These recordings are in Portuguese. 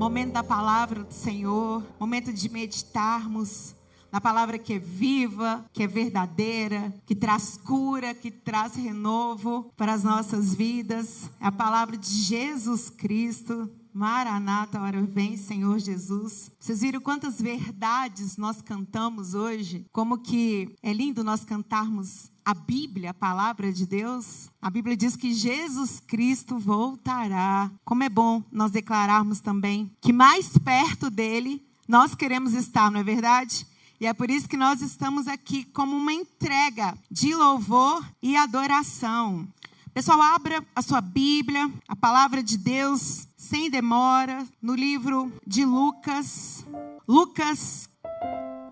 momento da palavra do Senhor, momento de meditarmos na palavra que é viva, que é verdadeira, que traz cura, que traz renovo para as nossas vidas. É a palavra de Jesus Cristo. Maranata, hora vem, Senhor Jesus. Vocês viram quantas verdades nós cantamos hoje? Como que é lindo nós cantarmos a Bíblia, a palavra de Deus. A Bíblia diz que Jesus Cristo voltará. Como é bom nós declararmos também que mais perto dele nós queremos estar, não é verdade? E é por isso que nós estamos aqui como uma entrega de louvor e adoração. Pessoal, abra a sua Bíblia, a palavra de Deus, sem demora, no livro de Lucas. Lucas,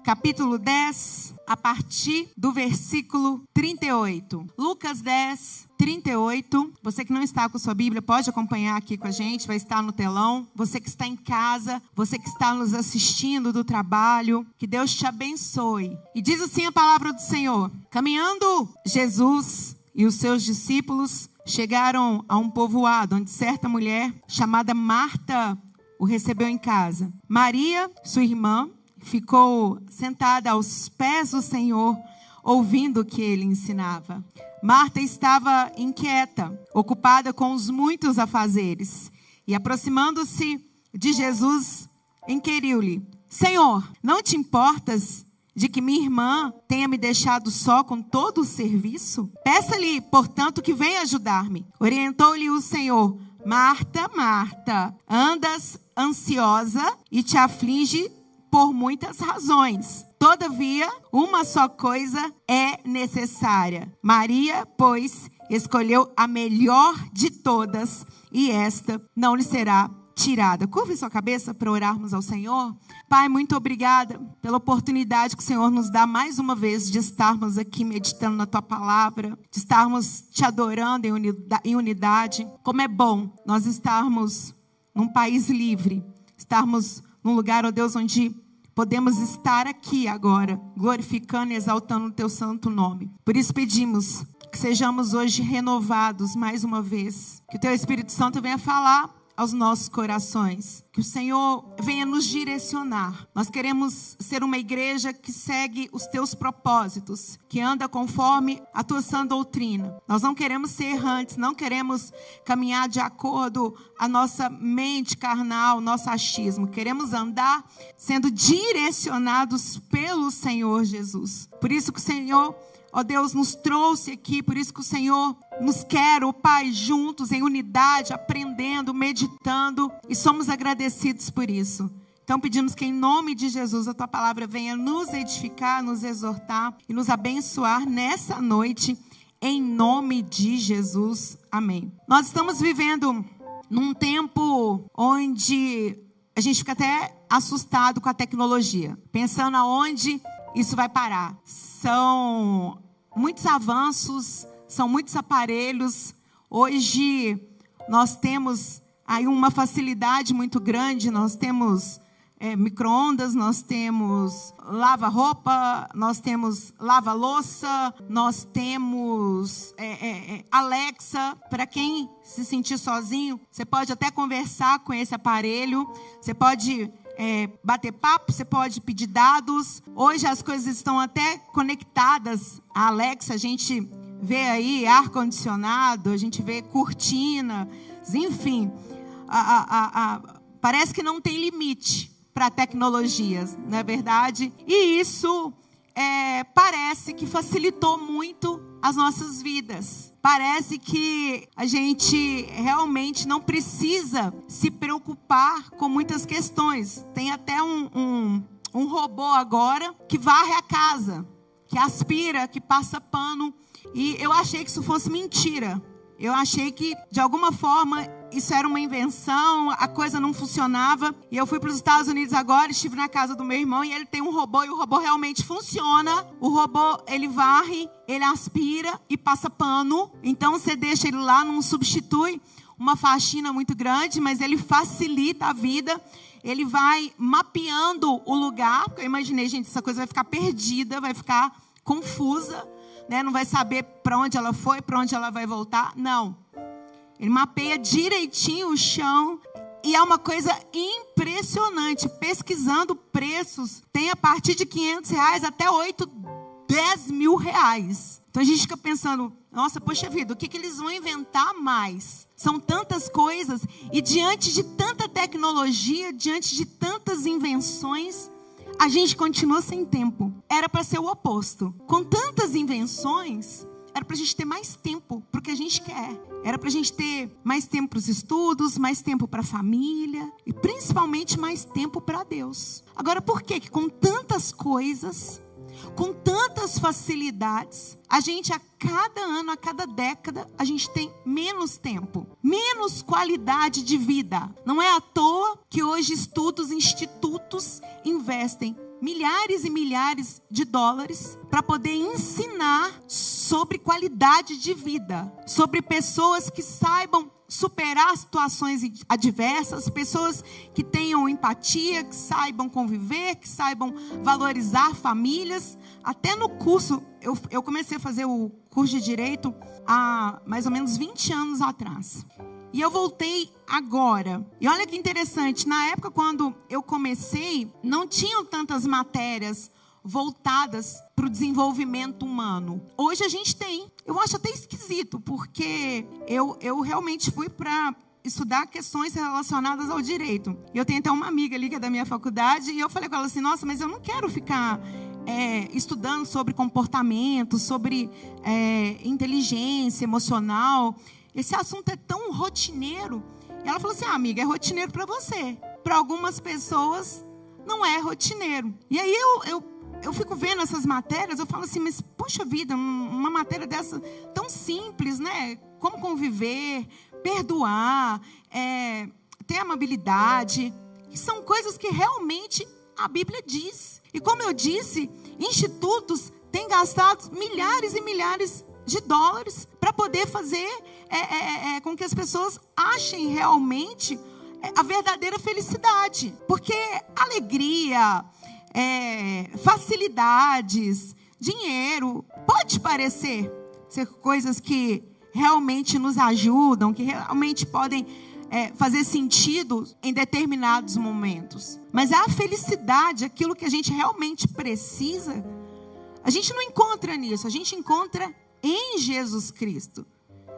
capítulo 10, a partir do versículo 38. Lucas 10, 38. Você que não está com sua Bíblia, pode acompanhar aqui com a gente, vai estar no telão. Você que está em casa, você que está nos assistindo do trabalho, que Deus te abençoe. E diz assim a palavra do Senhor: Caminhando Jesus e os seus discípulos chegaram a um povoado onde certa mulher chamada Marta o recebeu em casa. Maria, sua irmã, ficou sentada aos pés do Senhor, ouvindo o que ele ensinava. Marta estava inquieta, ocupada com os muitos afazeres, e aproximando-se de Jesus, inquiriu-lhe: Senhor, não te importas de que minha irmã tenha me deixado só com todo o serviço? Peça-lhe, portanto, que venha ajudar-me. Orientou-lhe o Senhor: Marta, Marta, andas ansiosa e te aflige por muitas razões. Todavia, uma só coisa é necessária. Maria, pois, escolheu a melhor de todas, e esta não lhe será tirada. Curve sua cabeça para orarmos ao Senhor. Pai, muito obrigada pela oportunidade que o Senhor nos dá mais uma vez de estarmos aqui meditando na tua palavra, de estarmos te adorando em unidade. Como é bom nós estarmos num país livre, estarmos num lugar, ó Deus, onde podemos estar aqui agora, glorificando e exaltando o teu santo nome. Por isso pedimos que sejamos hoje renovados mais uma vez, que o teu Espírito Santo venha falar aos nossos corações. Que o Senhor venha nos direcionar. Nós queremos ser uma igreja que segue os teus propósitos, que anda conforme a tua sã doutrina. Nós não queremos ser errantes, não queremos caminhar de acordo a nossa mente carnal, nosso achismo. Queremos andar sendo direcionados pelo Senhor Jesus. Por isso que o Senhor Ó Deus, nos trouxe aqui, por isso que o Senhor nos quer, ó Pai, juntos, em unidade, aprendendo, meditando, e somos agradecidos por isso. Então pedimos que em nome de Jesus a tua palavra venha nos edificar, nos exortar e nos abençoar nessa noite, em nome de Jesus. Amém. Nós estamos vivendo num tempo onde a gente fica até assustado com a tecnologia, pensando aonde isso vai parar. São muitos avanços, são muitos aparelhos. Hoje nós temos aí uma facilidade muito grande, nós temos é, micro-ondas, nós temos lava-roupa, nós temos lava-louça, nós temos é, é, Alexa. Para quem se sentir sozinho, você pode até conversar com esse aparelho, você pode é, bater papo, você pode pedir dados. Hoje as coisas estão até conectadas. A Alexa, a gente vê aí ar-condicionado, a gente vê cortina, enfim. A, a, a, parece que não tem limite para tecnologias, não é verdade? E isso é, parece que facilitou muito as nossas vidas. Parece que a gente realmente não precisa se preocupar com muitas questões. Tem até um, um, um robô agora que varre a casa, que aspira, que passa pano. E eu achei que isso fosse mentira. Eu achei que, de alguma forma, isso era uma invenção, a coisa não funcionava. E eu fui para os Estados Unidos agora, estive na casa do meu irmão e ele tem um robô e o robô realmente funciona. O robô, ele varre, ele aspira e passa pano. Então você deixa ele lá, não substitui uma faxina muito grande, mas ele facilita a vida. Ele vai mapeando o lugar, porque eu imaginei, gente, essa coisa vai ficar perdida, vai ficar confusa né? não vai saber para onde ela foi, para onde ela vai voltar. Não. Ele mapeia direitinho o chão e é uma coisa impressionante. Pesquisando preços, tem a partir de 500 reais até 8, 10 mil reais. Então a gente fica pensando, nossa, poxa vida, o que, que eles vão inventar mais? São tantas coisas, e diante de tanta tecnologia, diante de tantas invenções, a gente continua sem tempo. Era para ser o oposto. Com tantas invenções, era para a gente ter mais tempo para o que a gente quer. Era para a gente ter mais tempo para os estudos, mais tempo para a família e principalmente mais tempo para Deus. Agora, por que que com tantas coisas, com tantas facilidades, a gente a cada ano, a cada década, a gente tem menos tempo, menos qualidade de vida. Não é à toa que hoje estudos, institutos investem milhares e milhares de dólares para poder ensinar sobre qualidade de vida, sobre pessoas que saibam superar situações adversas, pessoas que tenham empatia, que saibam conviver, que saibam valorizar famílias. Até no curso, eu, eu comecei a fazer o curso de direito há mais ou menos 20 anos atrás. E eu voltei agora. E olha que interessante, na época quando eu comecei, não tinham tantas matérias voltadas para o desenvolvimento humano. Hoje a gente tem. Eu acho até esquisito, porque eu, eu realmente fui para estudar questões relacionadas ao direito. Eu tenho até uma amiga ali que é da minha faculdade, e eu falei com ela assim: nossa, mas eu não quero ficar é, estudando sobre comportamento, sobre é, inteligência emocional. Esse assunto é tão rotineiro. E ela falou assim: ah, amiga, é rotineiro para você. Para algumas pessoas, não é rotineiro. E aí eu, eu, eu fico vendo essas matérias, eu falo assim, mas poxa vida, uma matéria dessa tão simples, né? Como conviver, perdoar, é, ter amabilidade. São coisas que realmente a Bíblia diz. E como eu disse, institutos têm gastado milhares e milhares de dólares para poder fazer é, é, é, é, com que as pessoas achem realmente é, a verdadeira felicidade. Porque alegria, é, facilidades, dinheiro, pode parecer ser coisas que realmente nos ajudam, que realmente podem é, fazer sentido em determinados momentos. Mas a felicidade, aquilo que a gente realmente precisa, a gente não encontra nisso, a gente encontra em Jesus Cristo.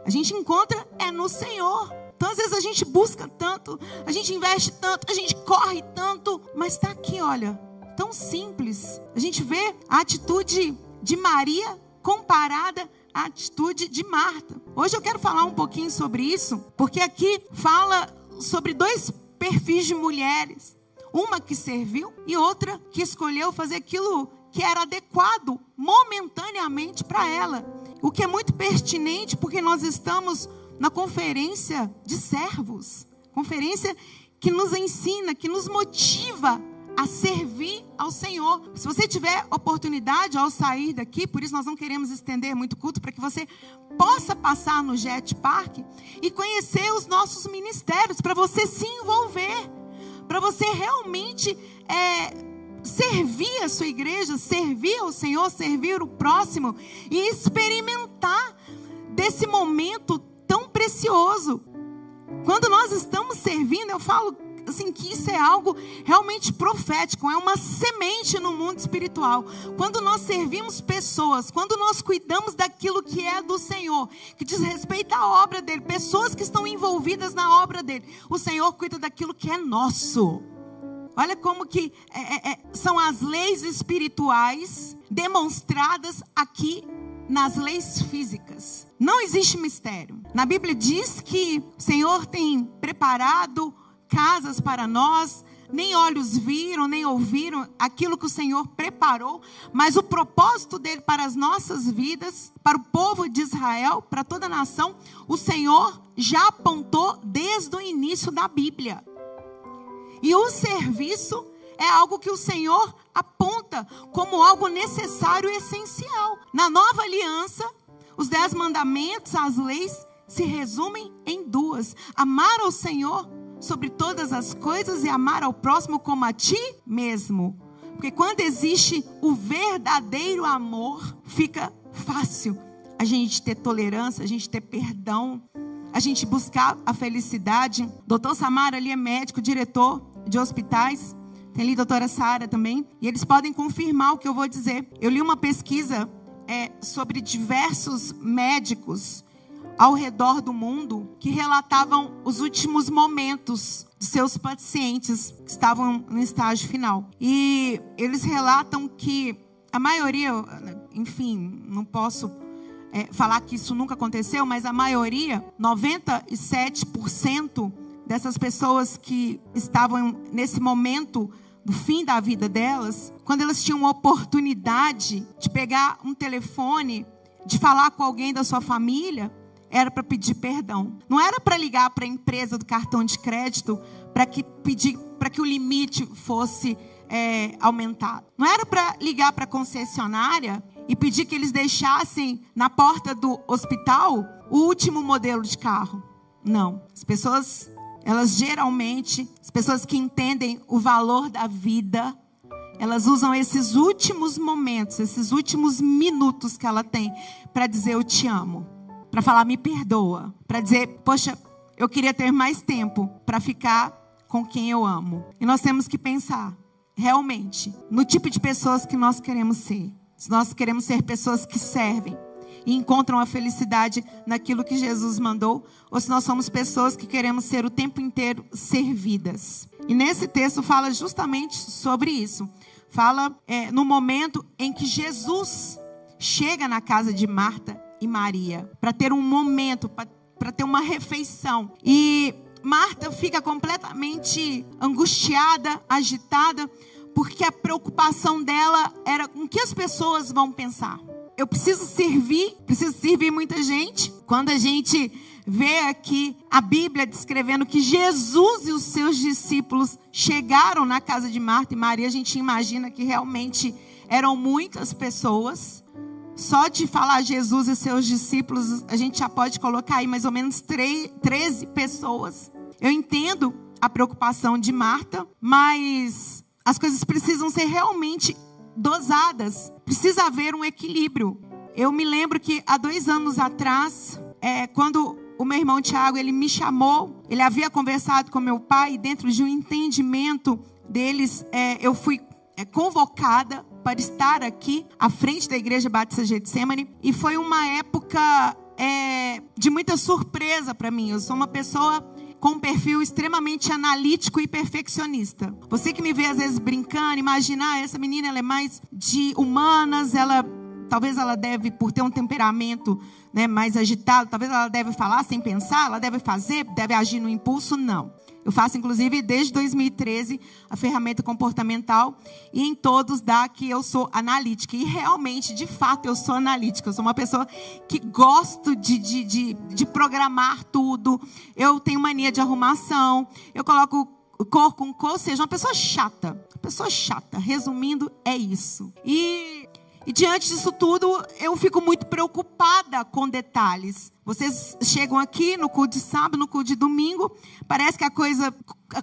A gente encontra é no Senhor. Então, às vezes, a gente busca tanto, a gente investe tanto, a gente corre tanto, mas está aqui, olha, tão simples. A gente vê a atitude de Maria comparada à atitude de Marta. Hoje eu quero falar um pouquinho sobre isso, porque aqui fala sobre dois perfis de mulheres. Uma que serviu e outra que escolheu fazer aquilo que era adequado momentaneamente para ela. O que é muito pertinente porque nós estamos na conferência de servos conferência que nos ensina, que nos motiva a servir ao Senhor. Se você tiver oportunidade ao sair daqui, por isso nós não queremos estender muito culto, para que você possa passar no Jet Park e conhecer os nossos ministérios, para você se envolver, para você realmente é, servir a sua igreja, servir ao Senhor, servir o próximo e experimentar desse momento tão precioso. Quando nós estamos servindo, eu falo assim que isso é algo realmente profético, é uma semente no mundo espiritual. Quando nós servimos pessoas, quando nós cuidamos daquilo que é do Senhor, que diz respeito à obra dele, pessoas que estão envolvidas na obra dele, o Senhor cuida daquilo que é nosso. Olha como que é, é, é, são as leis espirituais demonstradas aqui nas leis físicas. Não existe mistério. Na Bíblia diz que o Senhor tem preparado casas para nós, nem olhos viram, nem ouviram aquilo que o Senhor preparou, mas o propósito dele para as nossas vidas, para o povo de Israel, para toda a nação, o Senhor já apontou desde o início da Bíblia. E o serviço é algo que o Senhor aponta como algo necessário e essencial. Na nova aliança, os dez mandamentos, as leis, se resumem em duas: amar ao Senhor sobre todas as coisas e amar ao próximo como a ti mesmo. Porque quando existe o verdadeiro amor, fica fácil a gente ter tolerância, a gente ter perdão, a gente buscar a felicidade. Doutor Samara ali é médico, diretor de hospitais. Tem ali a doutora Sara também. E eles podem confirmar o que eu vou dizer. Eu li uma pesquisa é, sobre diversos médicos ao redor do mundo que relatavam os últimos momentos de seus pacientes que estavam no estágio final. E eles relatam que a maioria, enfim, não posso é, falar que isso nunca aconteceu, mas a maioria, 97% dessas pessoas que estavam nesse momento do fim da vida delas, quando elas tinham oportunidade de pegar um telefone, de falar com alguém da sua família, era para pedir perdão. Não era para ligar para a empresa do cartão de crédito para que pedir para que o limite fosse é, aumentado. Não era para ligar para a concessionária e pedir que eles deixassem na porta do hospital o último modelo de carro. Não. As pessoas, elas geralmente, as pessoas que entendem o valor da vida, elas usam esses últimos momentos, esses últimos minutos que ela tem para dizer eu te amo para falar me perdoa, para dizer, poxa, eu queria ter mais tempo para ficar com quem eu amo. E nós temos que pensar realmente no tipo de pessoas que nós queremos ser. Se nós queremos ser pessoas que servem e encontram a felicidade naquilo que Jesus mandou, ou se nós somos pessoas que queremos ser o tempo inteiro servidas. E nesse texto fala justamente sobre isso. Fala é, no momento em que Jesus chega na casa de Marta e Maria, para ter um momento, para ter uma refeição. E Marta fica completamente angustiada, agitada, porque a preocupação dela era com que as pessoas vão pensar. Eu preciso servir, preciso servir muita gente. Quando a gente vê aqui a Bíblia descrevendo que Jesus e os seus discípulos chegaram na casa de Marta e Maria, a gente imagina que realmente eram muitas pessoas. Só de falar Jesus e seus discípulos, a gente já pode colocar aí mais ou menos 13 pessoas. Eu entendo a preocupação de Marta, mas as coisas precisam ser realmente dosadas. Precisa haver um equilíbrio. Eu me lembro que há dois anos atrás, é, quando o meu irmão Tiago ele me chamou, ele havia conversado com meu pai, dentro de um entendimento deles, é, eu fui é, convocada para estar aqui à frente da Igreja Batista Getsemane. E foi uma época é, de muita surpresa para mim. Eu sou uma pessoa com um perfil extremamente analítico e perfeccionista. Você que me vê às vezes brincando, imaginar ah, essa menina ela é mais de humanas, ela talvez ela deve por ter um temperamento né, mais agitado, talvez ela deve falar sem pensar, ela deve fazer, deve agir no impulso, não. Eu faço, inclusive, desde 2013, a ferramenta comportamental. E em todos dá que eu sou analítica. E realmente, de fato, eu sou analítica. Eu sou uma pessoa que gosto de, de, de, de programar tudo. Eu tenho mania de arrumação. Eu coloco cor com cor, ou seja, uma pessoa chata. Uma pessoa chata. Resumindo, é isso. E e diante disso tudo, eu fico muito preocupada com detalhes. Vocês chegam aqui no culto de sábado, no culto de domingo, parece que a coisa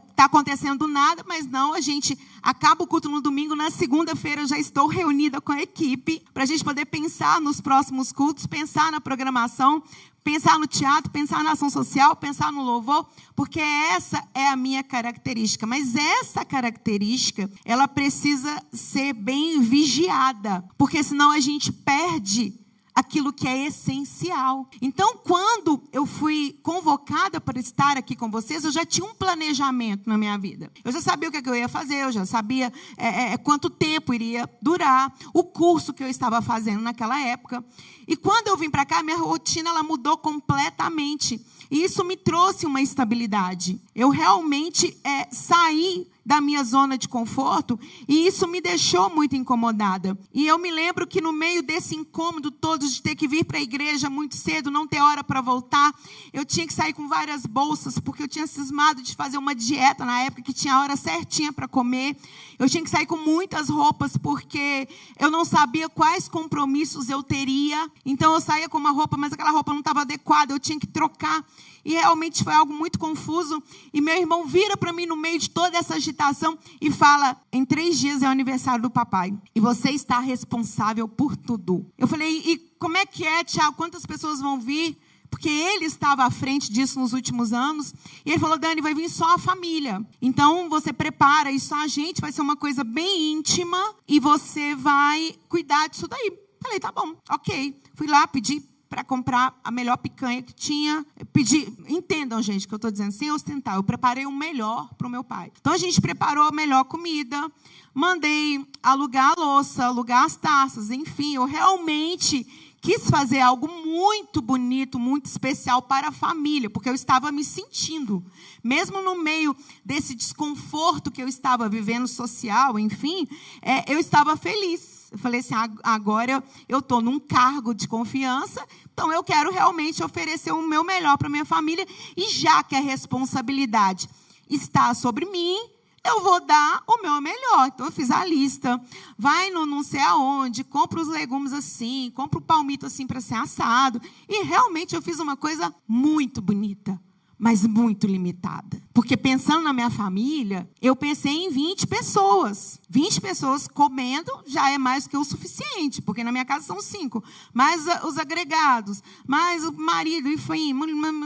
está acontecendo do nada, mas não, a gente acaba o culto no domingo, na segunda-feira já estou reunida com a equipe para a gente poder pensar nos próximos cultos, pensar na programação, pensar no teatro, pensar na ação social, pensar no louvor, porque essa é a minha característica. Mas essa característica, ela precisa ser bem vigiada, porque senão a gente perde aquilo que é essencial. Então, quando eu fui convocada para estar aqui com vocês, eu já tinha um planejamento na minha vida. Eu já sabia o que, é eu ia fazer, eu já sabia é, é, é, quanto tempo iria durar, o curso que eu estava fazendo naquela época. E quando eu vim para cá, minha rotina ela mudou completamente. E isso me trouxe uma estabilidade. Eu realmente é, saí da minha zona de conforto e isso me deixou muito incomodada. E eu me lembro que no meio desse incômodo todo de ter que vir para a igreja muito cedo, não ter hora para voltar, eu tinha que sair com várias bolsas porque eu tinha cismado de fazer uma dieta na época que tinha a hora certinha para comer. Eu tinha que sair com muitas roupas porque eu não sabia quais compromissos eu teria. Então eu saía com uma roupa, mas aquela roupa não estava adequada, eu tinha que trocar. E realmente foi algo muito confuso. E meu irmão vira para mim no meio de toda essa agitação e fala: em três dias é o aniversário do papai. E você está responsável por tudo. Eu falei: e como é que é, Tiago? Quantas pessoas vão vir? porque ele estava à frente disso nos últimos anos. E ele falou: Dani, vai vir só a família. Então você prepara e só a gente, vai ser uma coisa bem íntima e você vai cuidar disso daí. Falei: tá bom, ok. Fui lá, pedi para comprar a melhor picanha que tinha. Pedi, entendam, gente, que eu estou dizendo, sem ostentar. Eu preparei o melhor para o meu pai. Então a gente preparou a melhor comida, mandei alugar a louça, alugar as taças, enfim, eu realmente quis fazer algo muito bonito, muito especial para a família, porque eu estava me sentindo, mesmo no meio desse desconforto que eu estava vivendo social, enfim, é, eu estava feliz. Eu falei assim: agora eu estou num cargo de confiança, então eu quero realmente oferecer o meu melhor para minha família, e já que a responsabilidade está sobre mim, eu vou dar o meu melhor. Então, eu fiz a lista. Vai no não sei aonde, compra os legumes assim, compra o palmito assim para ser assado. E realmente eu fiz uma coisa muito bonita mas muito limitada. Porque pensando na minha família, eu pensei em 20 pessoas. 20 pessoas comendo já é mais que o suficiente, porque na minha casa são cinco. Mais os agregados, mais o marido, enfim,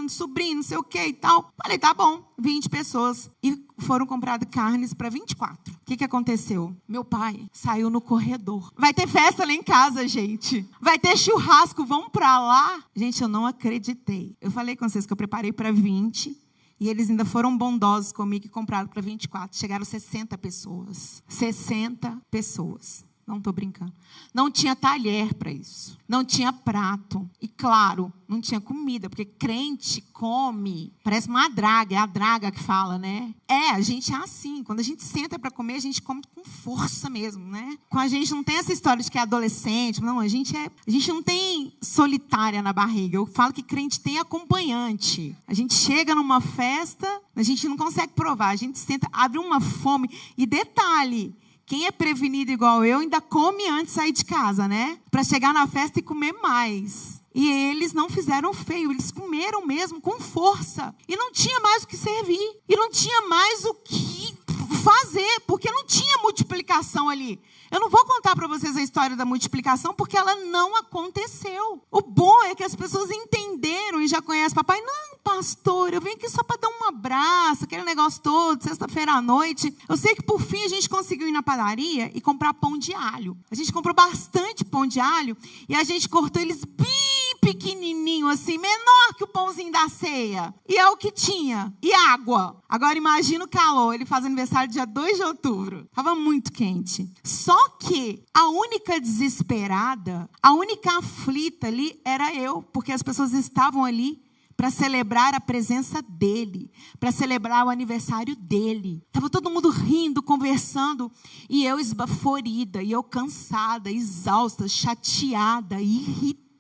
sobrinho, não sei o que e tal. Falei, tá bom, 20 pessoas. E foram compradas carnes para 24. O que, que aconteceu? Meu pai saiu no corredor. Vai ter festa lá em casa, gente. Vai ter churrasco, vamos para lá. Gente, eu não acreditei. Eu falei com vocês que eu preparei para 20. E eles ainda foram bondosos comigo e compraram para 24. Chegaram 60 pessoas. 60 pessoas. Não estou brincando. Não tinha talher para isso. Não tinha prato. E claro, não tinha comida, porque crente come. Parece uma draga, é a draga que fala, né? É, a gente é assim. Quando a gente senta para comer, a gente come com força mesmo, né? Com a gente não tem essa história de que é adolescente. Não, a gente é. A gente não tem solitária na barriga. Eu falo que crente tem acompanhante. A gente chega numa festa, a gente não consegue provar. A gente senta, abre uma fome. E detalhe, quem é prevenido igual eu ainda come antes de sair de casa, né? Para chegar na festa e comer mais. E eles não fizeram feio, eles comeram mesmo com força. E não tinha mais o que servir. E não tinha mais o que fazer, porque não tinha multiplicação ali. Eu não vou contar para vocês a história da multiplicação, porque ela não aconteceu. O bom é que as pessoas entenderam e já conhecem papai. Não, pastor, eu vim aqui só para dar um abraço, aquele negócio todo, sexta-feira à noite. Eu sei que por fim a gente conseguiu ir na padaria e comprar pão de alho. A gente comprou bastante pão de alho e a gente cortou eles bem pequenininho, assim, menor que o pãozinho da ceia. E é o que tinha. E água. Agora imagina o calor. Ele faz aniversário dia 2 de outubro. Tava muito quente. Só que a única desesperada, a única aflita ali era eu, porque as pessoas estavam ali para celebrar a presença dele, para celebrar o aniversário dele. Tava todo mundo rindo, conversando, e eu esbaforida, e eu cansada, exausta, chateada, irritada.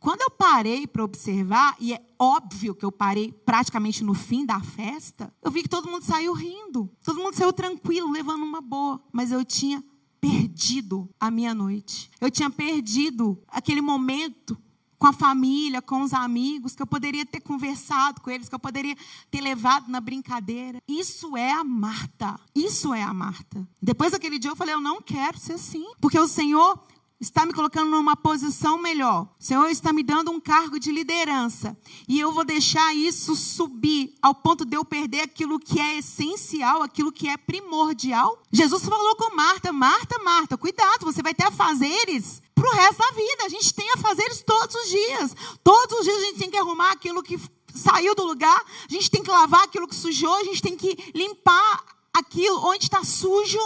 Quando eu parei para observar, e é óbvio que eu parei praticamente no fim da festa, eu vi que todo mundo saiu rindo, todo mundo saiu tranquilo, levando uma boa, mas eu tinha perdido a minha noite. Eu tinha perdido aquele momento com a família, com os amigos, que eu poderia ter conversado com eles, que eu poderia ter levado na brincadeira. Isso é a Marta. Isso é a Marta. Depois daquele dia eu falei, eu não quero ser assim, porque o Senhor está me colocando numa posição melhor. O Senhor está me dando um cargo de liderança. E eu vou deixar isso subir ao ponto de eu perder aquilo que é essencial, aquilo que é primordial. Jesus falou com Marta: Marta, Marta, cuidado, você vai ter afazeres para o resto da vida. A gente tem afazeres todos os dias. Todos os dias a gente tem que arrumar aquilo que saiu do lugar, a gente tem que lavar aquilo que sujou, a gente tem que limpar aquilo onde está sujo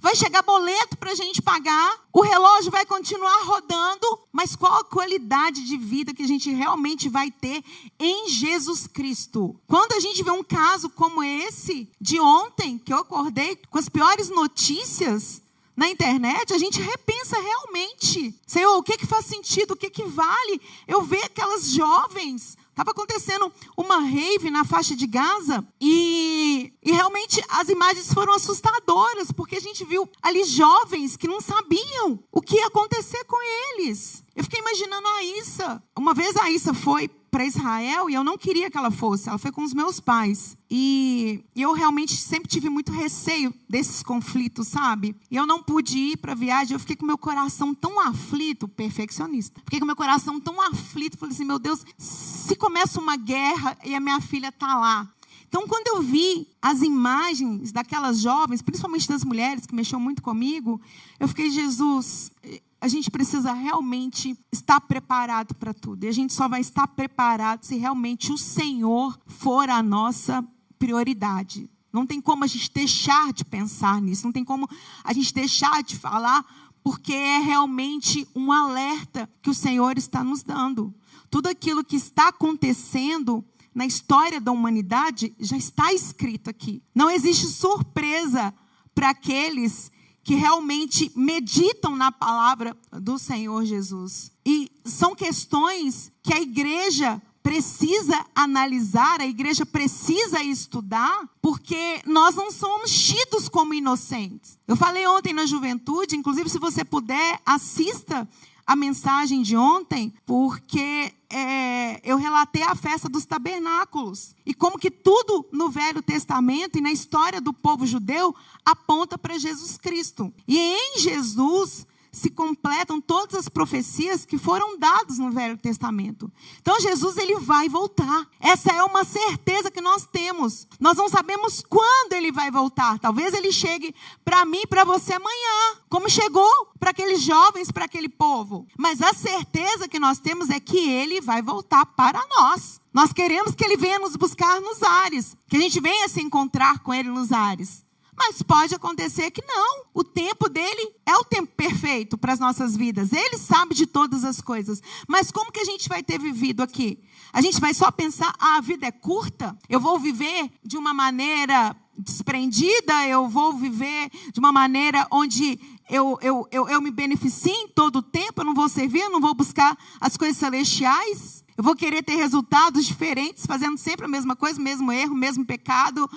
vai chegar boleto para a gente pagar, o relógio vai continuar rodando, mas qual a qualidade de vida que a gente realmente vai ter em Jesus Cristo? Quando a gente vê um caso como esse de ontem, que eu acordei com as piores notícias, na internet, a gente repensa realmente. Senhor, o que, que faz sentido? O que, que vale? Eu ver aquelas jovens Estava acontecendo uma rave na faixa de Gaza e, e realmente as imagens foram assustadoras, porque a gente viu ali jovens que não sabiam o que ia acontecer com eles. Eu fiquei imaginando a Issa. Uma vez a Issa foi para Israel e eu não queria que ela fosse. Ela foi com os meus pais. E eu realmente sempre tive muito receio desses conflitos, sabe? E eu não pude ir para a viagem. Eu fiquei com meu coração tão aflito, perfeccionista. Fiquei com meu coração tão aflito. Falei assim: meu Deus, se começa uma guerra e a minha filha está lá. Então, quando eu vi as imagens daquelas jovens, principalmente das mulheres que mexeu muito comigo, eu fiquei, Jesus, a gente precisa realmente estar preparado para tudo. E a gente só vai estar preparado se realmente o Senhor for a nossa prioridade. Não tem como a gente deixar de pensar nisso, não tem como a gente deixar de falar, porque é realmente um alerta que o Senhor está nos dando. Tudo aquilo que está acontecendo na história da humanidade já está escrito aqui. Não existe surpresa para aqueles que realmente meditam na palavra do Senhor Jesus. E são questões que a igreja precisa analisar, a igreja precisa estudar, porque nós não somos tidos como inocentes. Eu falei ontem na juventude, inclusive, se você puder, assista a mensagem de ontem, porque é, eu relatei a festa dos tabernáculos. E como que tudo no Velho Testamento e na história do povo judeu aponta para Jesus Cristo. E em Jesus se completam todas as profecias que foram dadas no Velho Testamento. Então Jesus ele vai voltar. Essa é uma certeza que nós temos. Nós não sabemos quando ele vai voltar. Talvez ele chegue para mim para você amanhã, como chegou para aqueles jovens, para aquele povo. Mas a certeza que nós temos é que ele vai voltar para nós. Nós queremos que ele venha nos buscar nos ares, que a gente venha se encontrar com ele nos ares. Mas pode acontecer que não. O tempo dele é o tempo perfeito para as nossas vidas. Ele sabe de todas as coisas. Mas como que a gente vai ter vivido aqui? A gente vai só pensar: ah, a vida é curta? Eu vou viver de uma maneira desprendida? Eu vou viver de uma maneira onde eu, eu, eu, eu me beneficio em todo o tempo? Eu não vou servir? Eu não vou buscar as coisas celestiais? Eu vou querer ter resultados diferentes, fazendo sempre a mesma coisa, mesmo erro, mesmo pecado,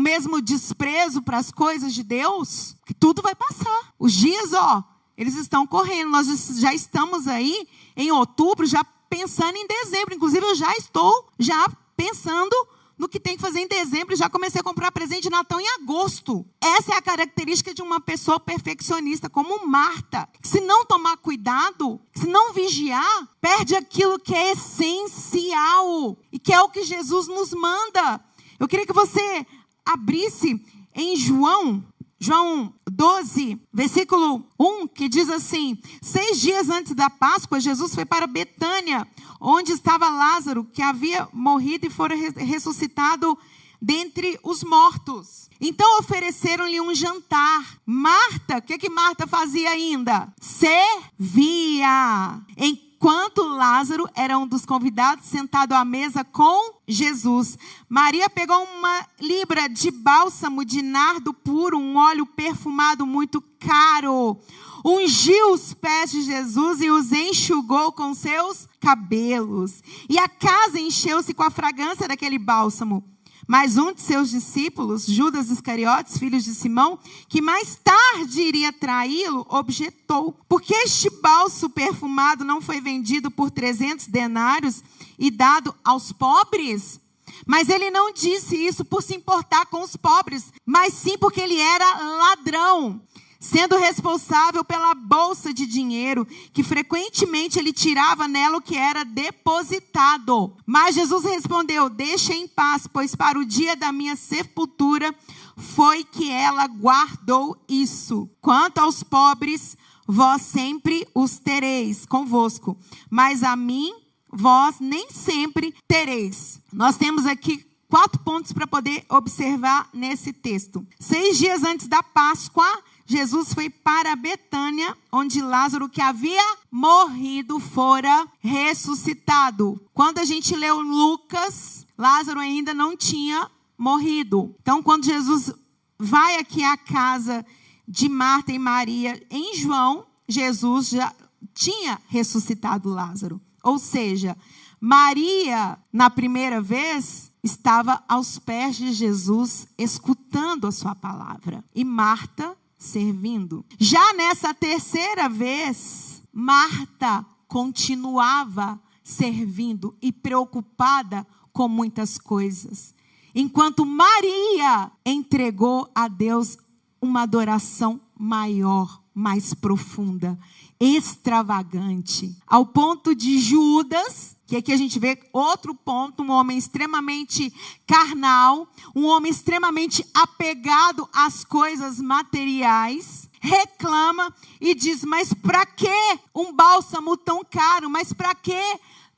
o mesmo desprezo para as coisas de Deus, que tudo vai passar. Os dias, ó, eles estão correndo. Nós já estamos aí em outubro, já pensando em dezembro. Inclusive, eu já estou já pensando no que tem que fazer em dezembro já comecei a comprar presente de Natal em agosto. Essa é a característica de uma pessoa perfeccionista, como Marta. Se não tomar cuidado, se não vigiar, perde aquilo que é essencial e que é o que Jesus nos manda. Eu queria que você abrisse em João, João 12, versículo 1, que diz assim: Seis dias antes da Páscoa, Jesus foi para Betânia, onde estava Lázaro, que havia morrido e fora ressuscitado dentre os mortos. Então ofereceram-lhe um jantar. Marta, o que, que Marta fazia ainda? Servia. Em enquanto Lázaro era um dos convidados sentado à mesa com Jesus. Maria pegou uma libra de bálsamo de nardo puro, um óleo perfumado muito caro. Ungiu os pés de Jesus e os enxugou com seus cabelos. E a casa encheu-se com a fragrância daquele bálsamo. Mas um de seus discípulos, Judas Iscariotes, filho de Simão, que mais tarde iria traí-lo, objetou: Porque este balso perfumado não foi vendido por 300 denários e dado aos pobres? Mas ele não disse isso por se importar com os pobres, mas sim porque ele era ladrão sendo responsável pela bolsa de dinheiro, que frequentemente ele tirava nela o que era depositado. Mas Jesus respondeu: Deixe em paz, pois para o dia da minha sepultura foi que ela guardou isso. Quanto aos pobres, vós sempre os tereis convosco, mas a mim vós nem sempre tereis. Nós temos aqui quatro pontos para poder observar nesse texto. Seis dias antes da Páscoa, Jesus foi para Betânia, onde Lázaro, que havia morrido, fora ressuscitado. Quando a gente leu Lucas, Lázaro ainda não tinha morrido. Então, quando Jesus vai aqui à casa de Marta e Maria, em João, Jesus já tinha ressuscitado Lázaro. Ou seja, Maria, na primeira vez, estava aos pés de Jesus, escutando a sua palavra. E Marta servindo. Já nessa terceira vez, Marta continuava servindo e preocupada com muitas coisas, enquanto Maria entregou a Deus uma adoração maior, mais profunda, extravagante, ao ponto de Judas, que aqui a gente vê outro ponto, um homem extremamente carnal, um homem extremamente apegado às coisas materiais, reclama e diz: Mas para que um bálsamo tão caro? Mas para que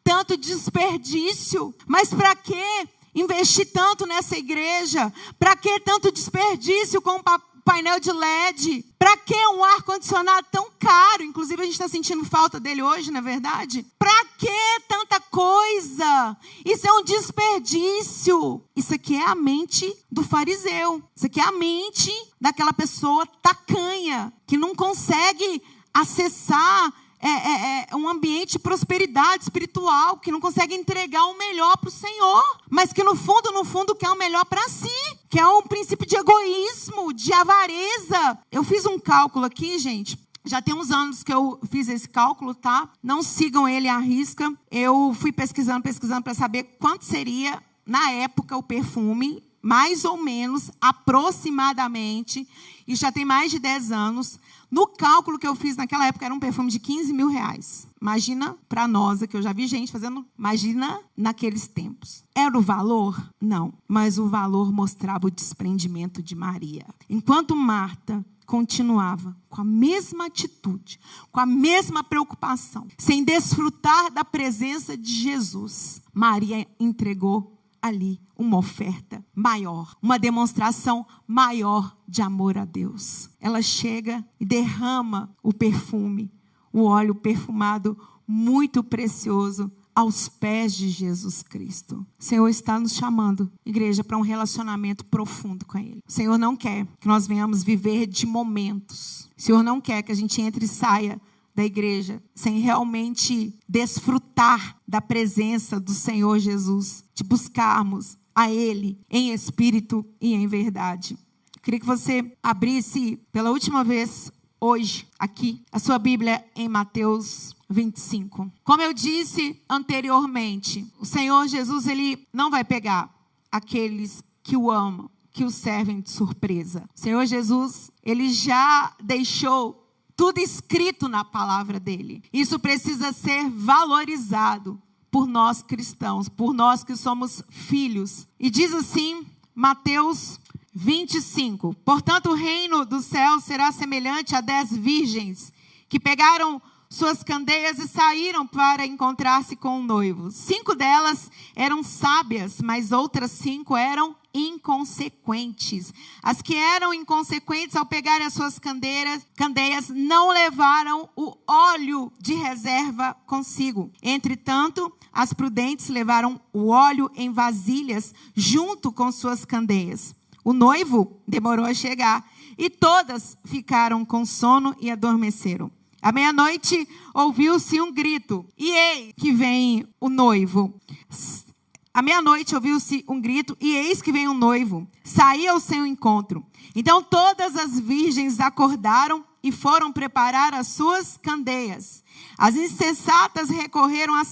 tanto desperdício? Mas para que investir tanto nessa igreja? Para que tanto desperdício com o painel de LED? Para que um ar-condicionado tão caro? Inclusive, a gente está sentindo falta dele hoje, não é verdade? Para que tanta coisa? Isso é um desperdício. Isso aqui é a mente do fariseu. Isso aqui é a mente daquela pessoa tacanha, que não consegue acessar é, é, é, um ambiente de prosperidade espiritual, que não consegue entregar o melhor para o Senhor, mas que no fundo, no fundo, quer o melhor para si, que é um princípio de egoísmo, de avareza. Eu fiz um cálculo aqui, gente. Já tem uns anos que eu fiz esse cálculo, tá? Não sigam ele à risca. Eu fui pesquisando, pesquisando para saber quanto seria, na época, o perfume mais ou menos, aproximadamente, e já tem mais de 10 anos, no cálculo que eu fiz naquela época, era um perfume de 15 mil reais. Imagina para nós, que eu já vi gente fazendo, imagina naqueles tempos. Era o valor? Não. Mas o valor mostrava o desprendimento de Maria. Enquanto Marta continuava com a mesma atitude, com a mesma preocupação, sem desfrutar da presença de Jesus, Maria entregou ali uma oferta maior, uma demonstração maior de amor a Deus. Ela chega e derrama o perfume, o óleo perfumado muito precioso aos pés de Jesus Cristo. O Senhor está nos chamando, igreja, para um relacionamento profundo com Ele. O Senhor não quer que nós venhamos viver de momentos. O Senhor não quer que a gente entre e saia da igreja sem realmente desfrutar da presença do Senhor Jesus, de buscarmos a Ele em espírito e em verdade. Eu queria que você abrisse pela última vez hoje aqui a sua Bíblia em Mateus 25. Como eu disse anteriormente, o Senhor Jesus ele não vai pegar aqueles que o amam, que o servem de surpresa. O Senhor Jesus, ele já deixou tudo escrito na palavra dele. Isso precisa ser valorizado por nós cristãos, por nós que somos filhos. E diz assim, Mateus 25: Portanto, o reino do céu será semelhante a dez virgens que pegaram suas candeias e saíram para encontrar-se com o noivo. Cinco delas eram sábias, mas outras cinco eram inconsequentes. As que eram inconsequentes, ao pegarem as suas candeias, candeias, não levaram o óleo de reserva consigo. Entretanto, as prudentes levaram o óleo em vasilhas junto com suas candeias. O noivo demorou a chegar e todas ficaram com sono e adormeceram. À meia-noite ouviu-se um grito, e eis que vem o noivo. À meia-noite ouviu-se um grito, e eis que vem o noivo. Saía ao seu encontro. Então todas as virgens acordaram e foram preparar as suas candeias. As insensatas recorreram às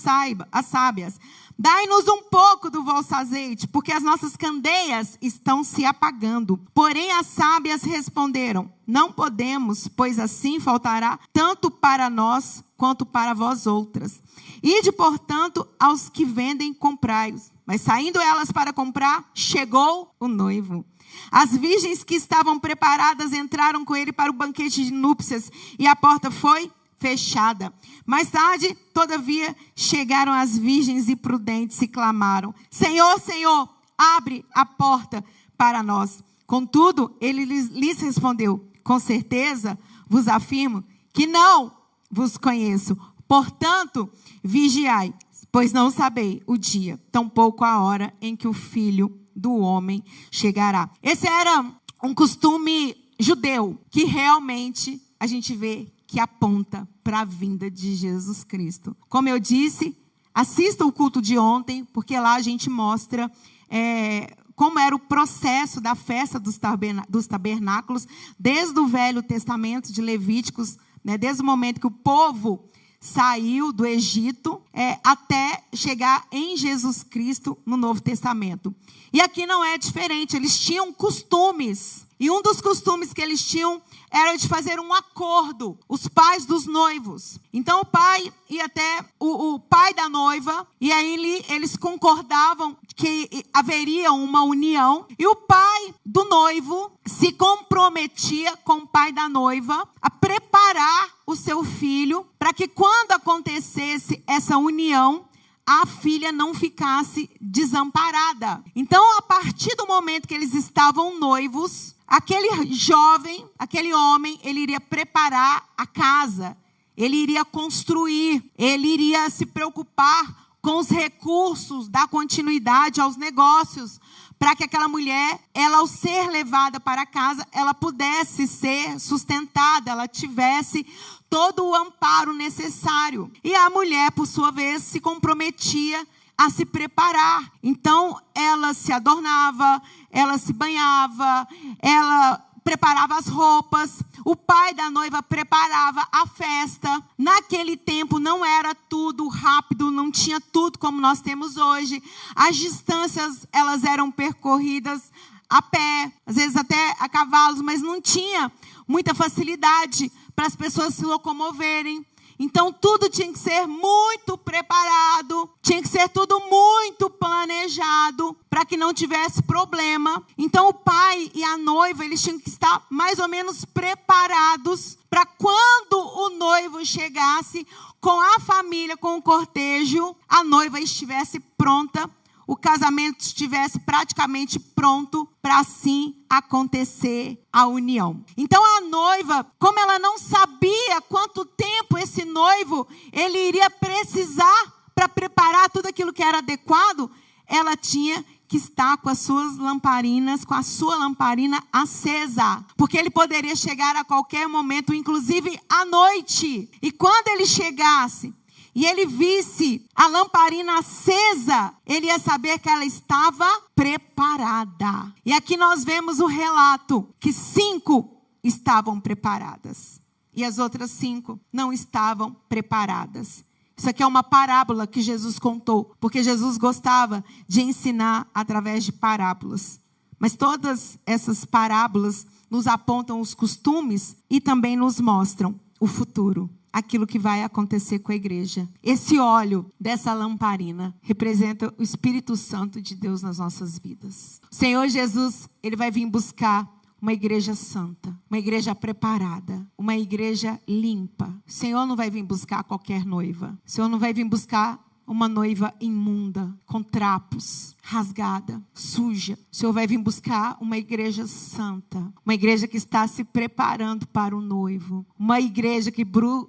sábias. Dai-nos um pouco do vosso azeite, porque as nossas candeias estão se apagando. Porém, as sábias responderam: Não podemos, pois assim faltará tanto para nós quanto para vós outras. Ide, portanto, aos que vendem, comprai-os. Mas saindo elas para comprar, chegou o noivo. As virgens que estavam preparadas entraram com ele para o banquete de núpcias e a porta foi fechada. Mais tarde, todavia, chegaram as virgens e prudentes e clamaram: Senhor, Senhor, abre a porta para nós. Contudo, ele lhes respondeu: Com certeza vos afirmo que não vos conheço. Portanto, vigiai, pois não sabei o dia, tampouco a hora em que o filho do homem chegará. Esse era um costume judeu que realmente a gente vê que aponta para a vinda de Jesus Cristo. Como eu disse, assista o culto de ontem, porque lá a gente mostra é, como era o processo da festa dos tabernáculos, desde o Velho Testamento de Levíticos né, desde o momento que o povo saiu do Egito é, até chegar em Jesus Cristo no Novo Testamento. E aqui não é diferente, eles tinham costumes. E um dos costumes que eles tinham era de fazer um acordo, os pais dos noivos. Então o pai e até o, o pai da noiva, e aí ele, eles concordavam que haveria uma união, e o pai do noivo se comprometia com o pai da noiva a preparar o seu filho para que quando acontecesse essa união, a filha não ficasse desamparada. Então, a partir do momento que eles estavam noivos, aquele jovem, aquele homem, ele iria preparar a casa, ele iria construir, ele iria se preocupar com os recursos da continuidade aos negócios, para que aquela mulher, ela ao ser levada para casa, ela pudesse ser sustentada, ela tivesse todo o amparo necessário. E a mulher, por sua vez, se comprometia a se preparar. Então, ela se adornava, ela se banhava, ela preparava as roupas, o pai da noiva preparava a festa. Naquele tempo não era tudo rápido, não tinha tudo como nós temos hoje. As distâncias elas eram percorridas a pé, às vezes até a cavalos, mas não tinha muita facilidade para as pessoas se locomoverem. Então tudo tinha que ser muito preparado, tinha que ser tudo muito planejado para que não tivesse problema. Então o pai e a noiva, eles tinham que estar mais ou menos preparados para quando o noivo chegasse com a família, com o cortejo, a noiva estivesse pronta o casamento estivesse praticamente pronto para assim acontecer a união. Então a noiva, como ela não sabia quanto tempo esse noivo ele iria precisar para preparar tudo aquilo que era adequado, ela tinha que estar com as suas lamparinas, com a sua lamparina acesa, porque ele poderia chegar a qualquer momento, inclusive à noite. E quando ele chegasse, e ele visse a lamparina acesa, ele ia saber que ela estava preparada. E aqui nós vemos o relato que cinco estavam preparadas e as outras cinco não estavam preparadas. Isso aqui é uma parábola que Jesus contou, porque Jesus gostava de ensinar através de parábolas. Mas todas essas parábolas nos apontam os costumes e também nos mostram o futuro aquilo que vai acontecer com a igreja. Esse óleo dessa lamparina representa o Espírito Santo de Deus nas nossas vidas. O Senhor Jesus, ele vai vir buscar uma igreja santa, uma igreja preparada, uma igreja limpa. O Senhor não vai vir buscar qualquer noiva. O Senhor não vai vir buscar uma noiva imunda, com trapos, rasgada, suja. O Senhor vai vir buscar uma igreja santa, uma igreja que está se preparando para o noivo, uma igreja que,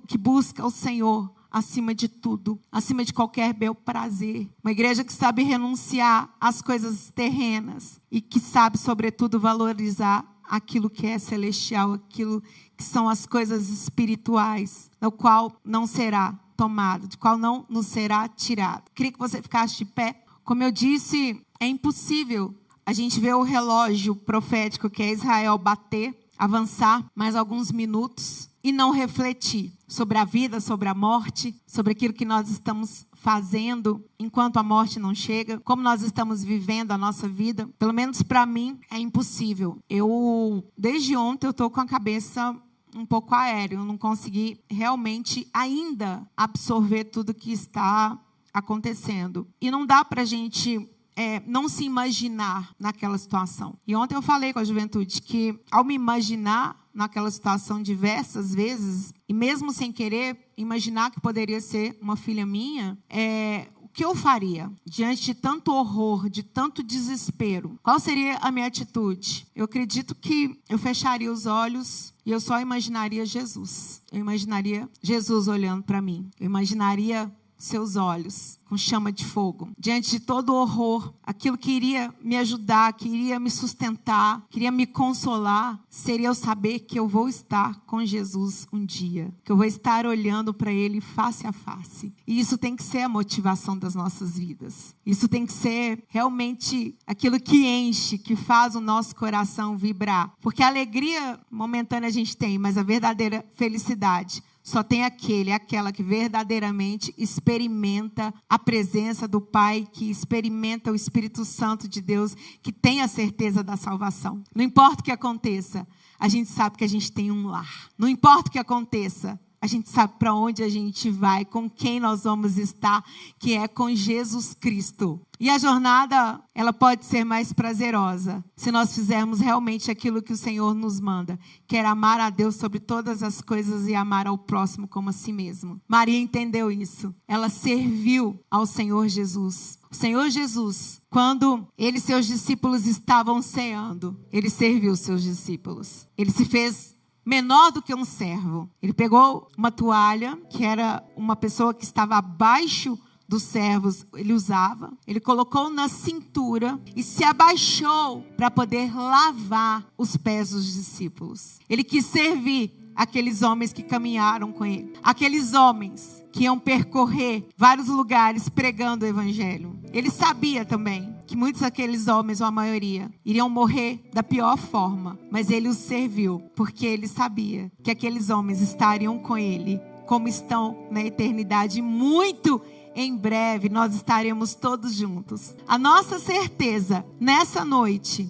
que busca o Senhor acima de tudo, acima de qualquer bel prazer. Uma igreja que sabe renunciar às coisas terrenas e que sabe, sobretudo, valorizar aquilo que é celestial, aquilo que são as coisas espirituais, no qual não será tomado, de qual não nos será tirado. Queria que você ficasse de pé. Como eu disse, é impossível a gente ver o relógio profético que é Israel bater, avançar mais alguns minutos e não refletir sobre a vida, sobre a morte, sobre aquilo que nós estamos fazendo enquanto a morte não chega, como nós estamos vivendo a nossa vida. Pelo menos para mim é impossível. Eu desde ontem eu tô com a cabeça um pouco aéreo, não consegui realmente ainda absorver tudo que está acontecendo. E não dá para a gente é, não se imaginar naquela situação. E ontem eu falei com a juventude que, ao me imaginar naquela situação diversas vezes, e mesmo sem querer imaginar que poderia ser uma filha minha, é, que eu faria diante de tanto horror, de tanto desespero? Qual seria a minha atitude? Eu acredito que eu fecharia os olhos e eu só imaginaria Jesus. Eu imaginaria Jesus olhando para mim. Eu imaginaria seus olhos com chama de fogo. Diante de todo o horror, aquilo que iria me ajudar, que iria me sustentar, queria me consolar, seria eu saber que eu vou estar com Jesus um dia, que eu vou estar olhando para ele face a face. E isso tem que ser a motivação das nossas vidas. Isso tem que ser realmente aquilo que enche, que faz o nosso coração vibrar. Porque a alegria momentânea a gente tem, mas a verdadeira felicidade só tem aquele, aquela que verdadeiramente experimenta a presença do Pai, que experimenta o Espírito Santo de Deus, que tem a certeza da salvação. Não importa o que aconteça, a gente sabe que a gente tem um lar. Não importa o que aconteça, a gente sabe para onde a gente vai, com quem nós vamos estar, que é com Jesus Cristo. E a jornada, ela pode ser mais prazerosa se nós fizermos realmente aquilo que o Senhor nos manda, que era amar a Deus sobre todas as coisas e amar ao próximo como a si mesmo. Maria entendeu isso. Ela serviu ao Senhor Jesus. O Senhor Jesus, quando ele e seus discípulos estavam ceando, ele serviu seus discípulos. Ele se fez menor do que um servo. Ele pegou uma toalha, que era uma pessoa que estava abaixo dos servos, ele usava, ele colocou na cintura e se abaixou para poder lavar os pés dos discípulos. Ele quis servir aqueles homens que caminharam com ele, aqueles homens que iam percorrer vários lugares pregando o evangelho. Ele sabia também que muitos daqueles homens, ou a maioria, iriam morrer da pior forma, mas ele os serviu, porque ele sabia que aqueles homens estariam com ele, como estão na eternidade, muito em breve nós estaremos todos juntos. A nossa certeza nessa noite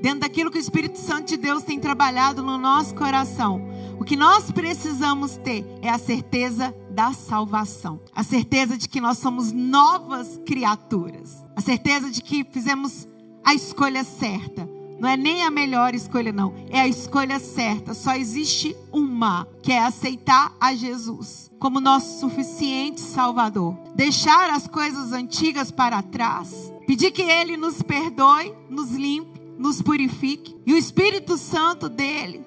dentro daquilo que o Espírito Santo de Deus tem trabalhado no nosso coração. O que nós precisamos ter é a certeza da salvação, a certeza de que nós somos novas criaturas, a certeza de que fizemos a escolha certa. Não é nem a melhor escolha, não. É a escolha certa. Só existe uma, que é aceitar a Jesus como nosso suficiente Salvador. Deixar as coisas antigas para trás. Pedir que Ele nos perdoe, nos limpe nos purifique. E o Espírito Santo dele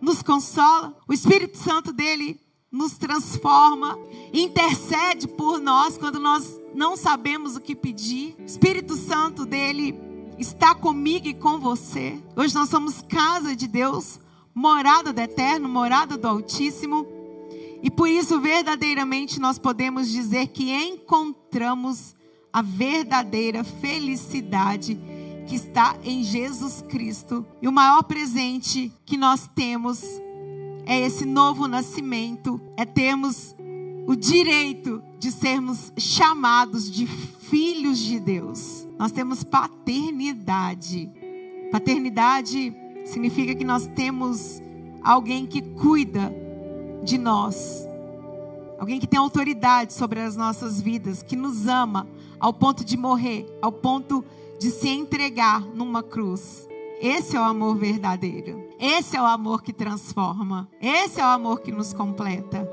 nos consola. O Espírito Santo dele nos transforma, intercede por nós quando nós não sabemos o que pedir. O Espírito Santo dele está comigo e com você. Hoje nós somos casa de Deus, morada do Eterno, morada do Altíssimo. E por isso, verdadeiramente, nós podemos dizer que encontramos a verdadeira felicidade que está em Jesus Cristo. E o maior presente que nós temos é esse novo nascimento, é termos o direito de sermos chamados de filhos de Deus. Nós temos paternidade. Paternidade significa que nós temos alguém que cuida de nós. Alguém que tem autoridade sobre as nossas vidas, que nos ama ao ponto de morrer, ao ponto se entregar numa cruz. Esse é o amor verdadeiro. Esse é o amor que transforma. Esse é o amor que nos completa.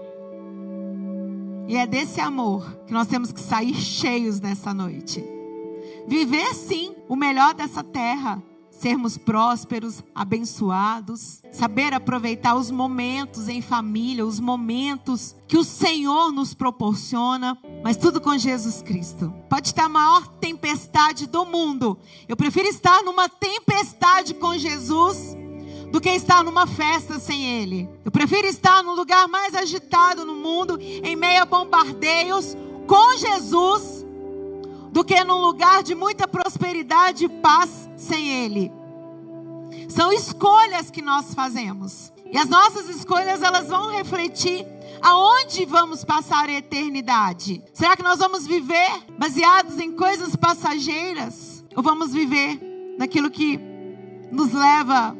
E é desse amor que nós temos que sair cheios nessa noite. Viver sim o melhor dessa terra sermos prósperos, abençoados, saber aproveitar os momentos em família, os momentos que o Senhor nos proporciona, mas tudo com Jesus Cristo. Pode estar a maior tempestade do mundo. Eu prefiro estar numa tempestade com Jesus do que estar numa festa sem Ele. Eu prefiro estar no lugar mais agitado no mundo, em meio a bombardeios, com Jesus do que num lugar de muita prosperidade e paz sem Ele. São escolhas que nós fazemos. E as nossas escolhas, elas vão refletir aonde vamos passar a eternidade. Será que nós vamos viver baseados em coisas passageiras? Ou vamos viver naquilo que nos leva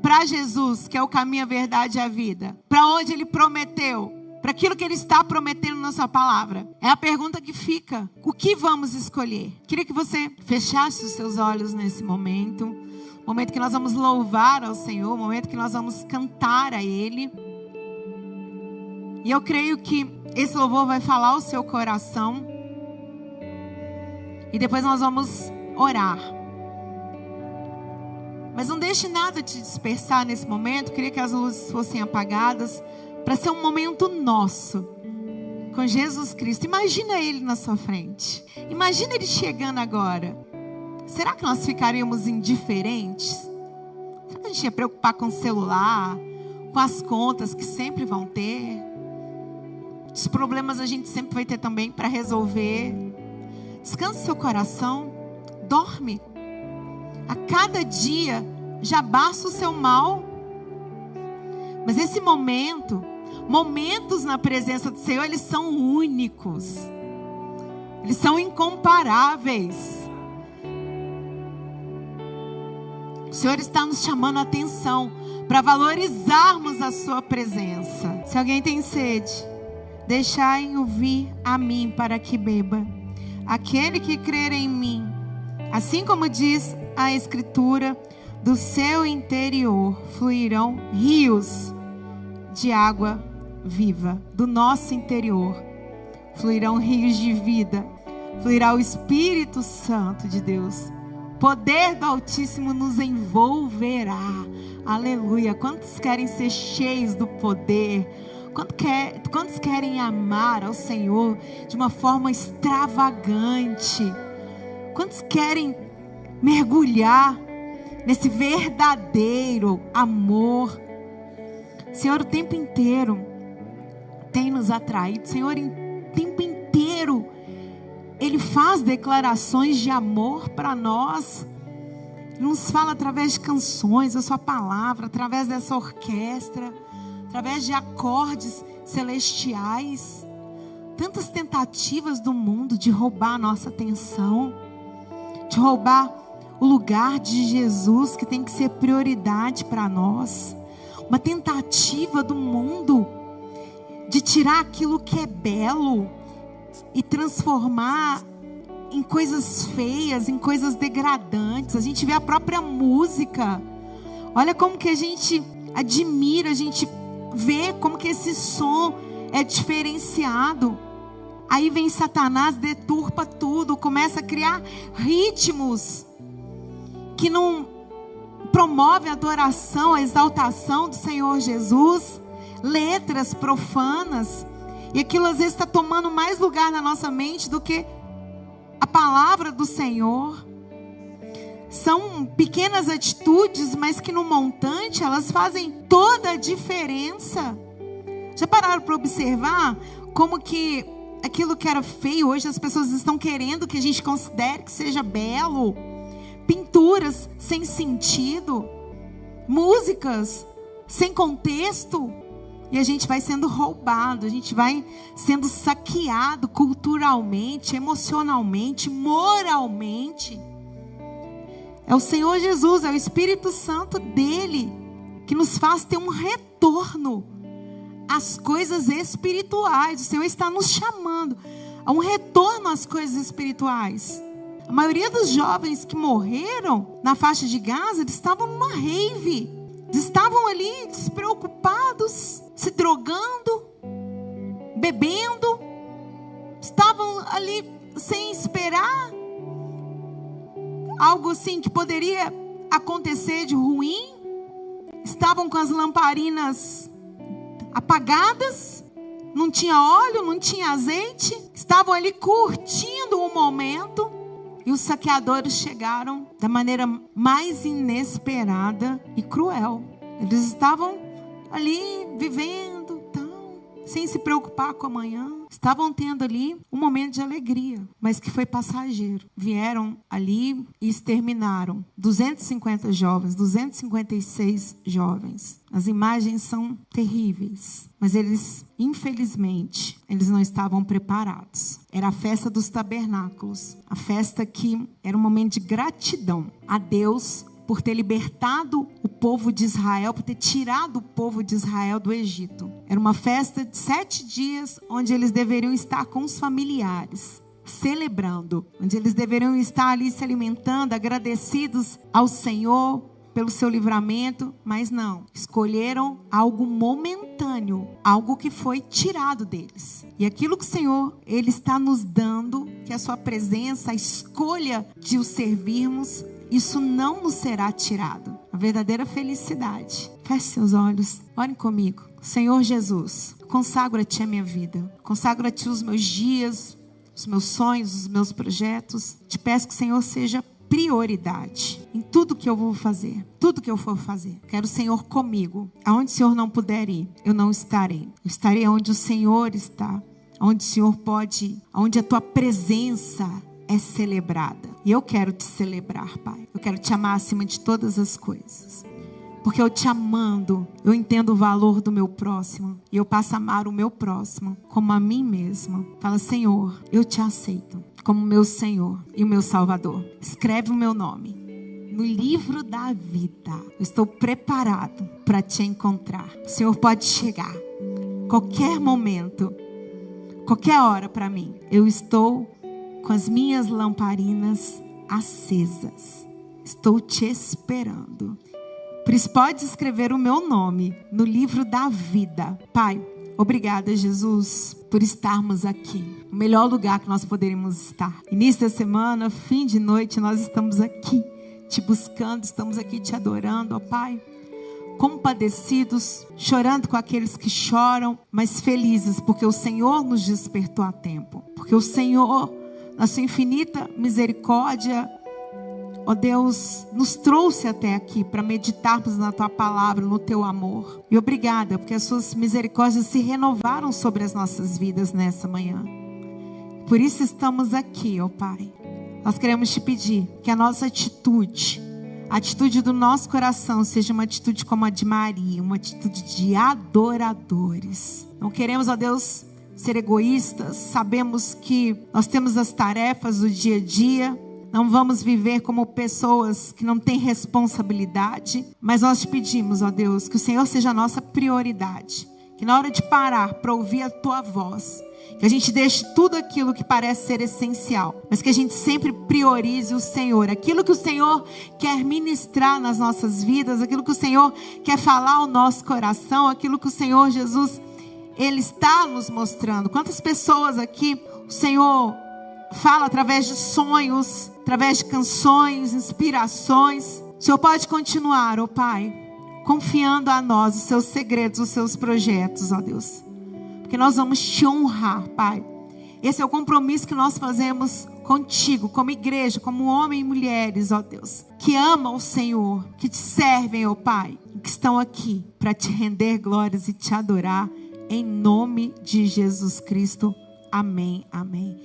para Jesus, que é o caminho, a verdade e a vida? Para onde Ele prometeu para aquilo que Ele está prometendo na Sua palavra? É a pergunta que fica. O que vamos escolher? Queria que você fechasse os seus olhos nesse momento. Momento que nós vamos louvar ao Senhor, momento que nós vamos cantar a Ele. E eu creio que esse louvor vai falar ao seu coração. E depois nós vamos orar. Mas não deixe nada te dispersar nesse momento. Queria que as luzes fossem apagadas para ser um momento nosso. com Jesus Cristo. Imagina ele na sua frente. Imagina ele chegando agora. Será que nós ficaríamos indiferentes? Será que a gente ia preocupar com o celular, com as contas que sempre vão ter? Os problemas a gente sempre vai ter também para resolver. Descanse seu coração, dorme. A cada dia já basta o seu mal. Mas esse momento, momentos na presença do Senhor, eles são únicos. Eles são incomparáveis. O Senhor está nos chamando a atenção para valorizarmos a Sua presença. Se alguém tem sede, deixai-o vir a mim para que beba. Aquele que crer em mim, assim como diz a Escritura, do seu interior fluirão rios de água viva. Do nosso interior fluirão rios de vida. Fluirá o Espírito Santo de Deus poder do Altíssimo nos envolverá. Aleluia. Quantos querem ser cheios do poder? Quantos querem amar ao Senhor de uma forma extravagante? Quantos querem mergulhar nesse verdadeiro amor? Senhor, o tempo inteiro tem nos atraído. Senhor, o tempo inteiro ele faz declarações de amor para nós. Ele nos fala através de canções, a sua palavra, através dessa orquestra, através de acordes celestiais. Tantas tentativas do mundo de roubar a nossa atenção, de roubar o lugar de Jesus que tem que ser prioridade para nós. Uma tentativa do mundo de tirar aquilo que é belo e transformar em coisas feias, em coisas degradantes. A gente vê a própria música. Olha como que a gente admira, a gente vê como que esse som é diferenciado. Aí vem Satanás, deturpa tudo, começa a criar ritmos que não promove a adoração, a exaltação do Senhor Jesus, letras profanas e aquilo às vezes está tomando mais lugar na nossa mente do que a palavra do Senhor. São pequenas atitudes, mas que no montante elas fazem toda a diferença. Já pararam para observar como que aquilo que era feio hoje as pessoas estão querendo que a gente considere que seja belo? Pinturas sem sentido, músicas sem contexto. E a gente vai sendo roubado, a gente vai sendo saqueado culturalmente, emocionalmente, moralmente. É o Senhor Jesus, é o Espírito Santo dele que nos faz ter um retorno às coisas espirituais. O Senhor está nos chamando a um retorno às coisas espirituais. A maioria dos jovens que morreram na faixa de Gaza, eles estavam numa rave. Estavam ali despreocupados, se drogando, bebendo, estavam ali sem esperar algo assim que poderia acontecer de ruim, estavam com as lamparinas apagadas, não tinha óleo, não tinha azeite, estavam ali curtindo o momento e os saqueadores chegaram da maneira mais inesperada e cruel. Eles estavam ali vivendo, sem se preocupar com amanhã. Estavam tendo ali um momento de alegria, mas que foi passageiro. Vieram ali e exterminaram 250 jovens, 256 jovens. As imagens são terríveis, mas eles, infelizmente, eles não estavam preparados. Era a festa dos tabernáculos, a festa que era um momento de gratidão a Deus por ter libertado o povo de Israel, por ter tirado o povo de Israel do Egito. Era uma festa de sete dias onde eles deveriam estar com os familiares celebrando, onde eles deveriam estar ali se alimentando, agradecidos ao Senhor pelo seu livramento, mas não, escolheram algo momentâneo, algo que foi tirado deles. E aquilo que o Senhor ele está nos dando, que é a sua presença, a escolha de o servirmos, isso não nos será tirado. a verdadeira felicidade. Feche seus olhos, orem comigo. Senhor Jesus, consagro a minha vida, Ti os meus dias, os meus sonhos, os meus projetos. Te peço que o Senhor seja prioridade em tudo que eu vou fazer, tudo que eu for fazer. Quero o Senhor comigo. Aonde o Senhor não puder ir, eu não estarei. Eu estarei onde o Senhor está, onde o Senhor pode, onde a tua presença é celebrada. E eu quero te celebrar, Pai. Eu quero te amar acima de todas as coisas. Porque eu te amando, eu entendo o valor do meu próximo. E eu passo a amar o meu próximo como a mim mesma. Fala, Senhor, eu te aceito como meu Senhor e o meu Salvador. Escreve o meu nome no livro da vida. Eu estou preparado para te encontrar. O Senhor pode chegar qualquer momento, qualquer hora para mim. Eu estou com as minhas lamparinas acesas. Estou te esperando. Por isso, pode escrever o meu nome no livro da vida. Pai, Obrigada, Jesus, por estarmos aqui. O melhor lugar que nós poderíamos estar. Início da semana, fim de noite, nós estamos aqui te buscando, estamos aqui te adorando, ó Pai. Compadecidos, chorando com aqueles que choram, mas felizes porque o Senhor nos despertou a tempo. Porque o Senhor, na sua infinita misericórdia, ó Deus, nos trouxe até aqui para meditarmos na tua palavra, no teu amor. E obrigada, porque as suas misericórdias se renovaram sobre as nossas vidas nessa manhã. Por isso estamos aqui, ó Pai. Nós queremos te pedir que a nossa atitude, a atitude do nosso coração, seja uma atitude como a de Maria, uma atitude de adoradores. Não queremos, ó Deus, ser egoístas, sabemos que nós temos as tarefas do dia a dia não vamos viver como pessoas que não têm responsabilidade, mas nós te pedimos, ó Deus, que o Senhor seja a nossa prioridade. Que na hora de parar para ouvir a tua voz, que a gente deixe tudo aquilo que parece ser essencial, mas que a gente sempre priorize o Senhor, aquilo que o Senhor quer ministrar nas nossas vidas, aquilo que o Senhor quer falar ao nosso coração, aquilo que o Senhor Jesus ele está nos mostrando. Quantas pessoas aqui o Senhor fala através de sonhos, através de canções, inspirações. O Senhor pode continuar, ó oh Pai, confiando a nós os seus segredos, os seus projetos, ó Deus. Porque nós vamos te honrar, Pai. Esse é o compromisso que nós fazemos contigo, como igreja, como homens e mulheres, ó Deus, que amam o Senhor, que te servem, ó Pai, que estão aqui para te render glórias e te adorar, em nome de Jesus Cristo. Amém, amém.